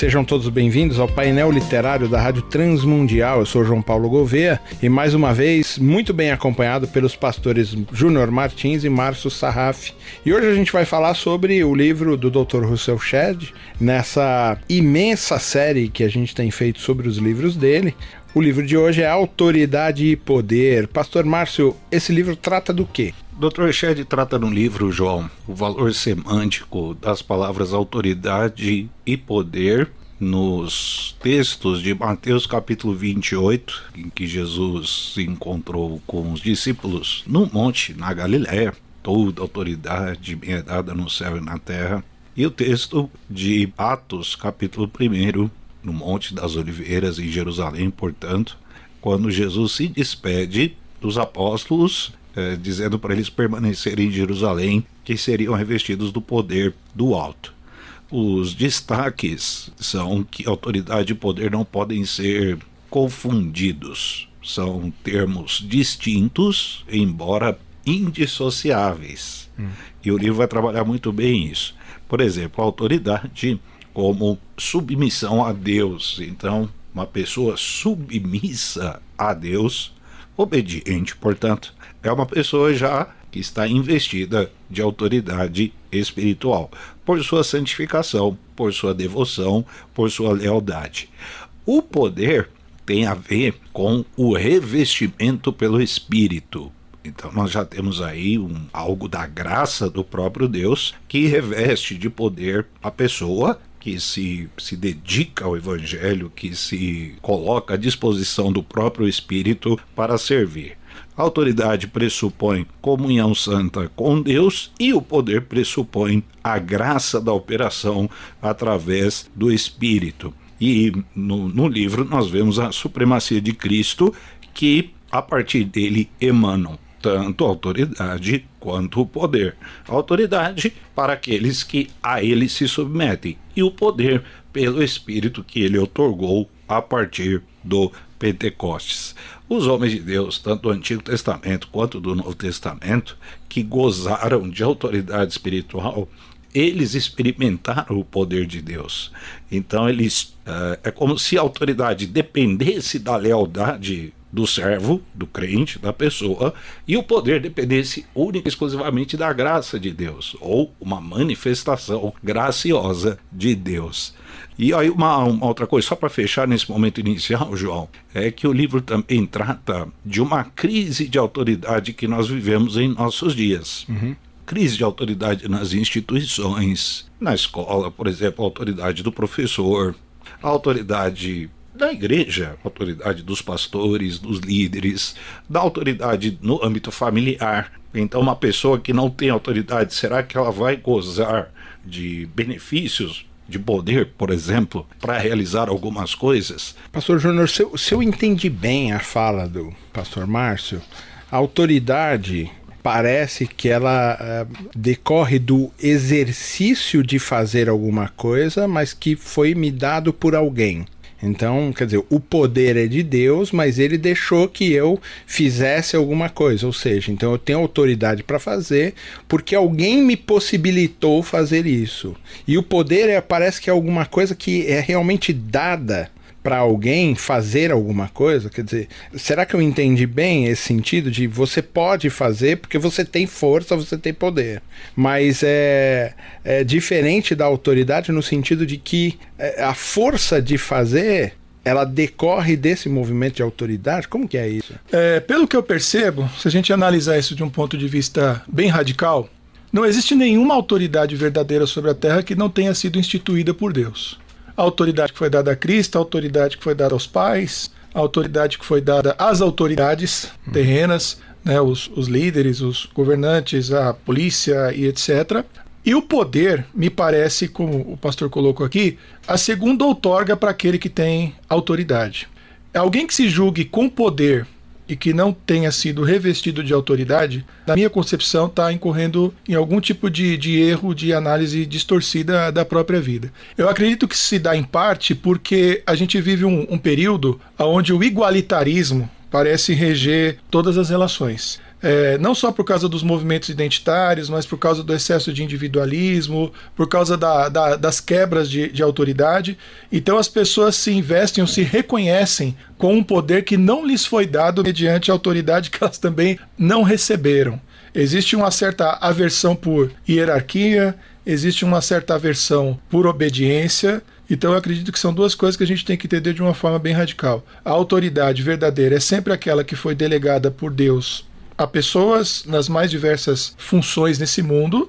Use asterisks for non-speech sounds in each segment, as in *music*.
Sejam todos bem-vindos ao painel literário da Rádio Transmundial. Eu sou João Paulo Gouveia e mais uma vez muito bem acompanhado pelos pastores Júnior Martins e Márcio Sarraf. E hoje a gente vai falar sobre o livro do Dr. Russell Shedd, nessa imensa série que a gente tem feito sobre os livros dele. O livro de hoje é Autoridade e Poder. Pastor Márcio, esse livro trata do quê? Dr. Shedd trata no livro, João, o valor semântico das palavras autoridade e poder nos textos de Mateus capítulo 28, em que Jesus se encontrou com os discípulos no monte, na Galiléia, toda autoridade me é dada no céu e na terra, e o texto de Atos capítulo 1, no Monte das Oliveiras, em Jerusalém, portanto, quando Jesus se despede dos apóstolos é, dizendo para eles permanecerem em Jerusalém, que seriam revestidos do poder do alto. Os destaques são que autoridade e poder não podem ser confundidos. São termos distintos, embora indissociáveis. Hum. E o livro vai trabalhar muito bem isso. Por exemplo, autoridade como submissão a Deus. Então, uma pessoa submissa a Deus, obediente, portanto, é uma pessoa já que está investida de autoridade espiritual, por sua santificação, por sua devoção, por sua lealdade. O poder tem a ver com o revestimento pelo Espírito. Então nós já temos aí um, algo da graça do próprio Deus que reveste de poder a pessoa que se, se dedica ao Evangelho, que se coloca à disposição do próprio Espírito para servir. A autoridade pressupõe comunhão santa com Deus e o poder pressupõe a graça da operação através do Espírito. E no, no livro nós vemos a supremacia de Cristo, que a partir dele emanam tanto autoridade quanto poder. Autoridade para aqueles que a ele se submetem, e o poder pelo Espírito que ele otorgou a partir do Pentecostes. Os homens de Deus, tanto do Antigo Testamento quanto do Novo Testamento, que gozaram de autoridade espiritual, eles experimentaram o poder de Deus. Então, eles uh, é como se a autoridade dependesse da lealdade do servo, do crente, da pessoa, e o poder dependesse única e exclusivamente da graça de Deus, ou uma manifestação graciosa de Deus. E aí, uma, uma outra coisa, só para fechar nesse momento inicial, João, é que o livro também trata de uma crise de autoridade que nós vivemos em nossos dias. Uhum crise de autoridade nas instituições, na escola, por exemplo, a autoridade do professor, a autoridade da igreja, autoridade dos pastores, dos líderes, da autoridade no âmbito familiar. Então, uma pessoa que não tem autoridade, será que ela vai gozar de benefícios de poder, por exemplo, para realizar algumas coisas? Pastor Júnior, se, se eu entendi bem a fala do pastor Márcio, a autoridade parece que ela uh, decorre do exercício de fazer alguma coisa, mas que foi me dado por alguém. Então, quer dizer, o poder é de Deus, mas ele deixou que eu fizesse alguma coisa. Ou seja, então eu tenho autoridade para fazer porque alguém me possibilitou fazer isso. E o poder é, parece que é alguma coisa que é realmente dada para alguém fazer alguma coisa? Quer dizer, será que eu entendi bem esse sentido de você pode fazer porque você tem força, você tem poder, mas é, é diferente da autoridade no sentido de que é, a força de fazer ela decorre desse movimento de autoridade? Como que é isso? É, pelo que eu percebo, se a gente analisar isso de um ponto de vista bem radical, não existe nenhuma autoridade verdadeira sobre a Terra que não tenha sido instituída por Deus a autoridade que foi dada a Cristo, a autoridade que foi dada aos pais, a autoridade que foi dada às autoridades terrenas, né, os, os líderes, os governantes, a polícia e etc. E o poder, me parece, como o pastor colocou aqui, a segunda outorga para aquele que tem autoridade. Alguém que se julgue com poder e que não tenha sido revestido de autoridade, na minha concepção, está incorrendo em algum tipo de, de erro de análise distorcida da própria vida. Eu acredito que se dá em parte porque a gente vive um, um período onde o igualitarismo parece reger todas as relações. É, não só por causa dos movimentos identitários, mas por causa do excesso de individualismo, por causa da, da, das quebras de, de, autoridade. Então as pessoas se investem ou se reconhecem com um poder que não lhes foi dado mediante a autoridade que elas também não receberam. Existe uma certa aversão por hierarquia, existe uma certa aversão por obediência. Então eu acredito que são duas coisas que a gente tem que entender de uma forma bem radical. A autoridade verdadeira é sempre aquela que foi delegada por Deus a pessoas nas mais diversas funções nesse mundo,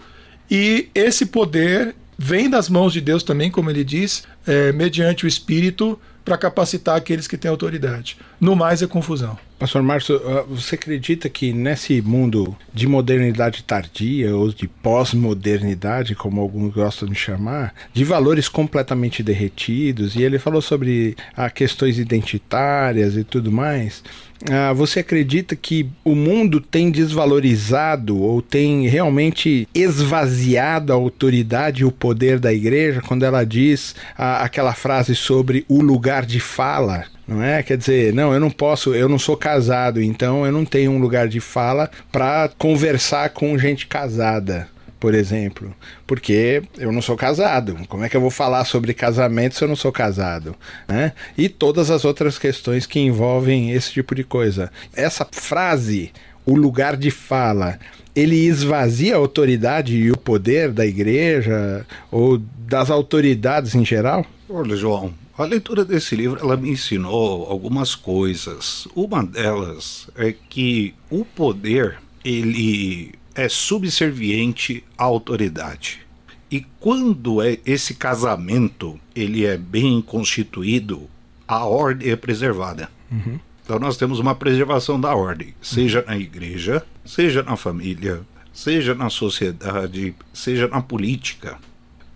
e esse poder vem das mãos de Deus também, como ele diz, é, mediante o Espírito, para capacitar aqueles que têm autoridade. No mais é confusão. Pastor Márcio, ah, você acredita que nesse mundo de modernidade tardia ou de pós-modernidade, como alguns gostam de chamar, de valores completamente derretidos, e ele falou sobre ah, questões identitárias e tudo mais, ah, você acredita que o mundo tem desvalorizado ou tem realmente esvaziado a autoridade e o poder da igreja quando ela diz ah, aquela frase sobre o lugar de fala? Não é? Quer dizer, não, eu não posso, eu não sou casado, então eu não tenho um lugar de fala para conversar com gente casada, por exemplo, porque eu não sou casado. Como é que eu vou falar sobre casamento se eu não sou casado, né? E todas as outras questões que envolvem esse tipo de coisa. Essa frase, o lugar de fala, ele esvazia a autoridade e o poder da igreja ou das autoridades em geral? Olha, João, a leitura desse livro ela me ensinou algumas coisas. Uma delas é que o poder ele é subserviente à autoridade. E quando é esse casamento ele é bem constituído, a ordem é preservada. Uhum. Então nós temos uma preservação da ordem, seja na igreja, seja na família, seja na sociedade, seja na política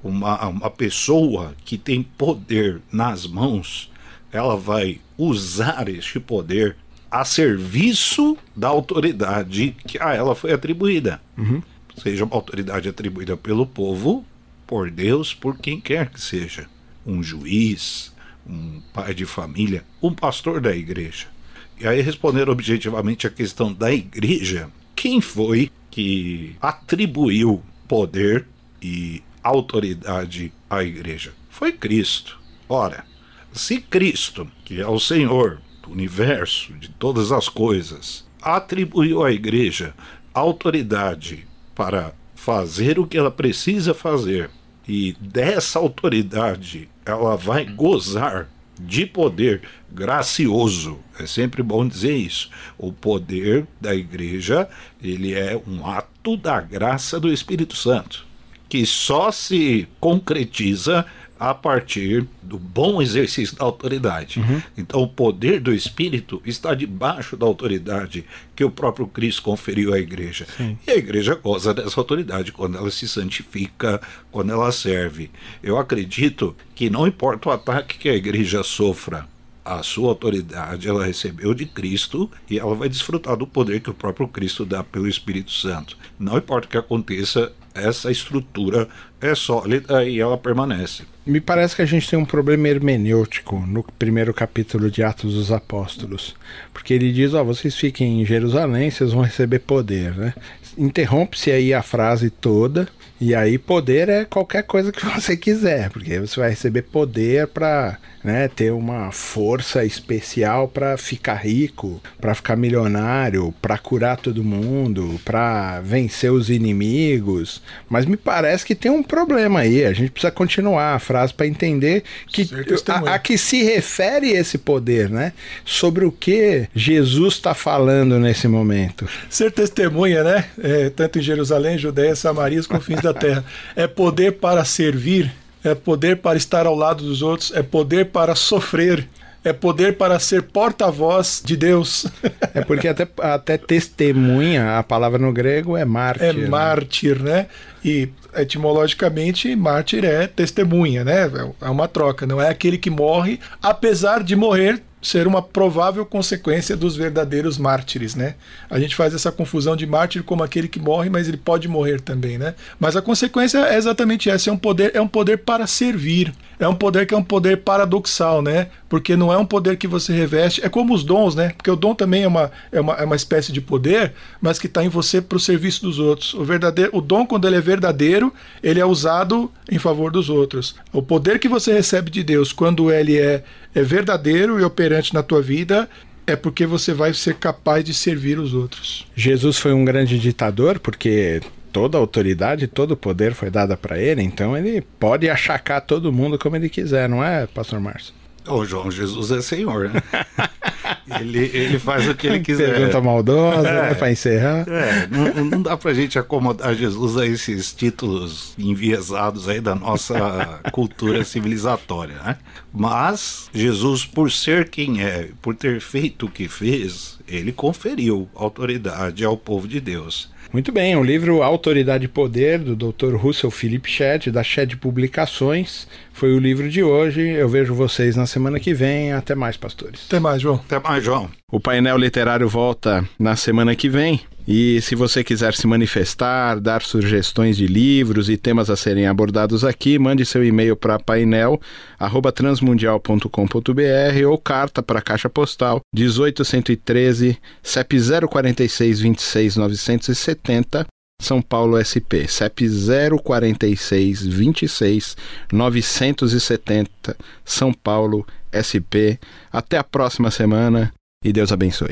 uma, uma pessoa que tem poder nas mãos, ela vai usar este poder a serviço da autoridade que a ela foi atribuída. Uhum. Seja uma autoridade atribuída pelo povo, por Deus, por quem quer que seja. Um juiz, um pai de família, um pastor da igreja. E aí, responder objetivamente a questão da igreja, quem foi que atribuiu poder e autoridade à igreja? Foi Cristo. Ora, se Cristo, que é o Senhor do universo, de todas as coisas, atribuiu à igreja autoridade para fazer o que ela precisa fazer, e dessa autoridade ela vai gozar de poder gracioso. É sempre bom dizer isso. O poder da igreja, ele é um ato da graça do Espírito Santo que só se concretiza a partir do bom exercício da autoridade. Uhum. Então, o poder do Espírito está debaixo da autoridade que o próprio Cristo conferiu à igreja. Sim. E a igreja goza dessa autoridade quando ela se santifica, quando ela serve. Eu acredito que não importa o ataque que a igreja sofra, a sua autoridade ela recebeu de Cristo e ela vai desfrutar do poder que o próprio Cristo dá pelo Espírito Santo. Não importa o que aconteça, essa estrutura é sólida e ela permanece. Me parece que a gente tem um problema hermenêutico no primeiro capítulo de Atos dos Apóstolos, porque ele diz: ó, oh, vocês fiquem em Jerusalém, vocês vão receber poder, né? Interrompe-se aí a frase toda e aí poder é qualquer coisa que *laughs* você quiser, porque você vai receber poder para né, ter uma força especial para ficar rico, para ficar milionário, para curar todo mundo, para vencer os inimigos. Mas me parece que tem um problema aí. A gente precisa continuar a frase para entender que a, a, que se refere esse poder, né? Sobre o que Jesus está falando nesse momento. Ser testemunha, né? É, tanto em Jerusalém, Judéia, Samaria, os confins da terra. É poder para servir, é poder para estar ao lado dos outros, é poder para sofrer, é poder para ser porta-voz de Deus. É porque até, até testemunha, a palavra no grego é mártir. É né? mártir, né? E etimologicamente, mártir é testemunha, né? É uma troca, não é aquele que morre, apesar de morrer ser uma provável consequência dos verdadeiros mártires, né? A gente faz essa confusão de mártir como aquele que morre, mas ele pode morrer também, né? Mas a consequência é exatamente essa, é um poder, é um poder para servir. É um poder que é um poder paradoxal, né? Porque não é um poder que você reveste, é como os dons, né? Porque o dom também é uma, é uma, é uma espécie de poder, mas que está em você para o serviço dos outros. O verdadeiro, o dom quando ele é verdadeiro, ele é usado em favor dos outros. O poder que você recebe de Deus quando ele é, é verdadeiro e operante na tua vida, é porque você vai ser capaz de servir os outros. Jesus foi um grande ditador porque toda a autoridade, todo o poder foi dada para ele, então ele pode achacar todo mundo como ele quiser, não é, pastor Márcio? O João Jesus é Senhor, né? *laughs* ele, ele faz o que ele quiser. Pergunta maldosa, é, né, para encerrar. É, não, não dá pra gente acomodar Jesus a esses títulos enviesados aí da nossa cultura civilizatória, né? Mas Jesus, por ser quem é, por ter feito o que fez, ele conferiu autoridade ao povo de Deus. Muito bem, o livro Autoridade e Poder, do Dr. Russell Philip Shedd, da Shedd Publicações, foi o livro de hoje. Eu vejo vocês na semana que vem. Até mais, pastores. Até mais, João. Até mais, João. O painel literário volta na semana que vem. E se você quiser se manifestar, dar sugestões de livros e temas a serem abordados aqui, mande seu e-mail para painel@transmundial.com.br ou carta para a Caixa Postal 18113 CEP 046 26 970 são Paulo SP, CEP 046 26 970, São Paulo SP. Até a próxima semana e Deus abençoe.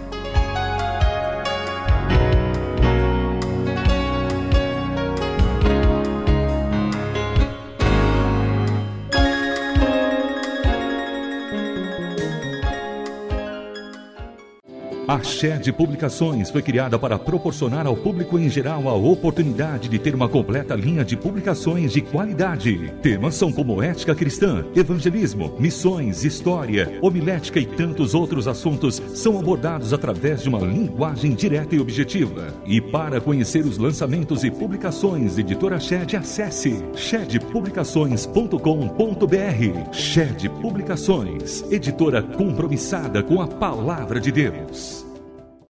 A Shed Publicações foi criada para proporcionar ao público em geral a oportunidade de ter uma completa linha de publicações de qualidade. Temas são como ética cristã, evangelismo, missões, história, homilética e tantos outros assuntos são abordados através de uma linguagem direta e objetiva. E para conhecer os lançamentos e publicações, editora Shed, acesse shedpublicações.com.br. Shed Publicações, editora compromissada com a palavra de Deus.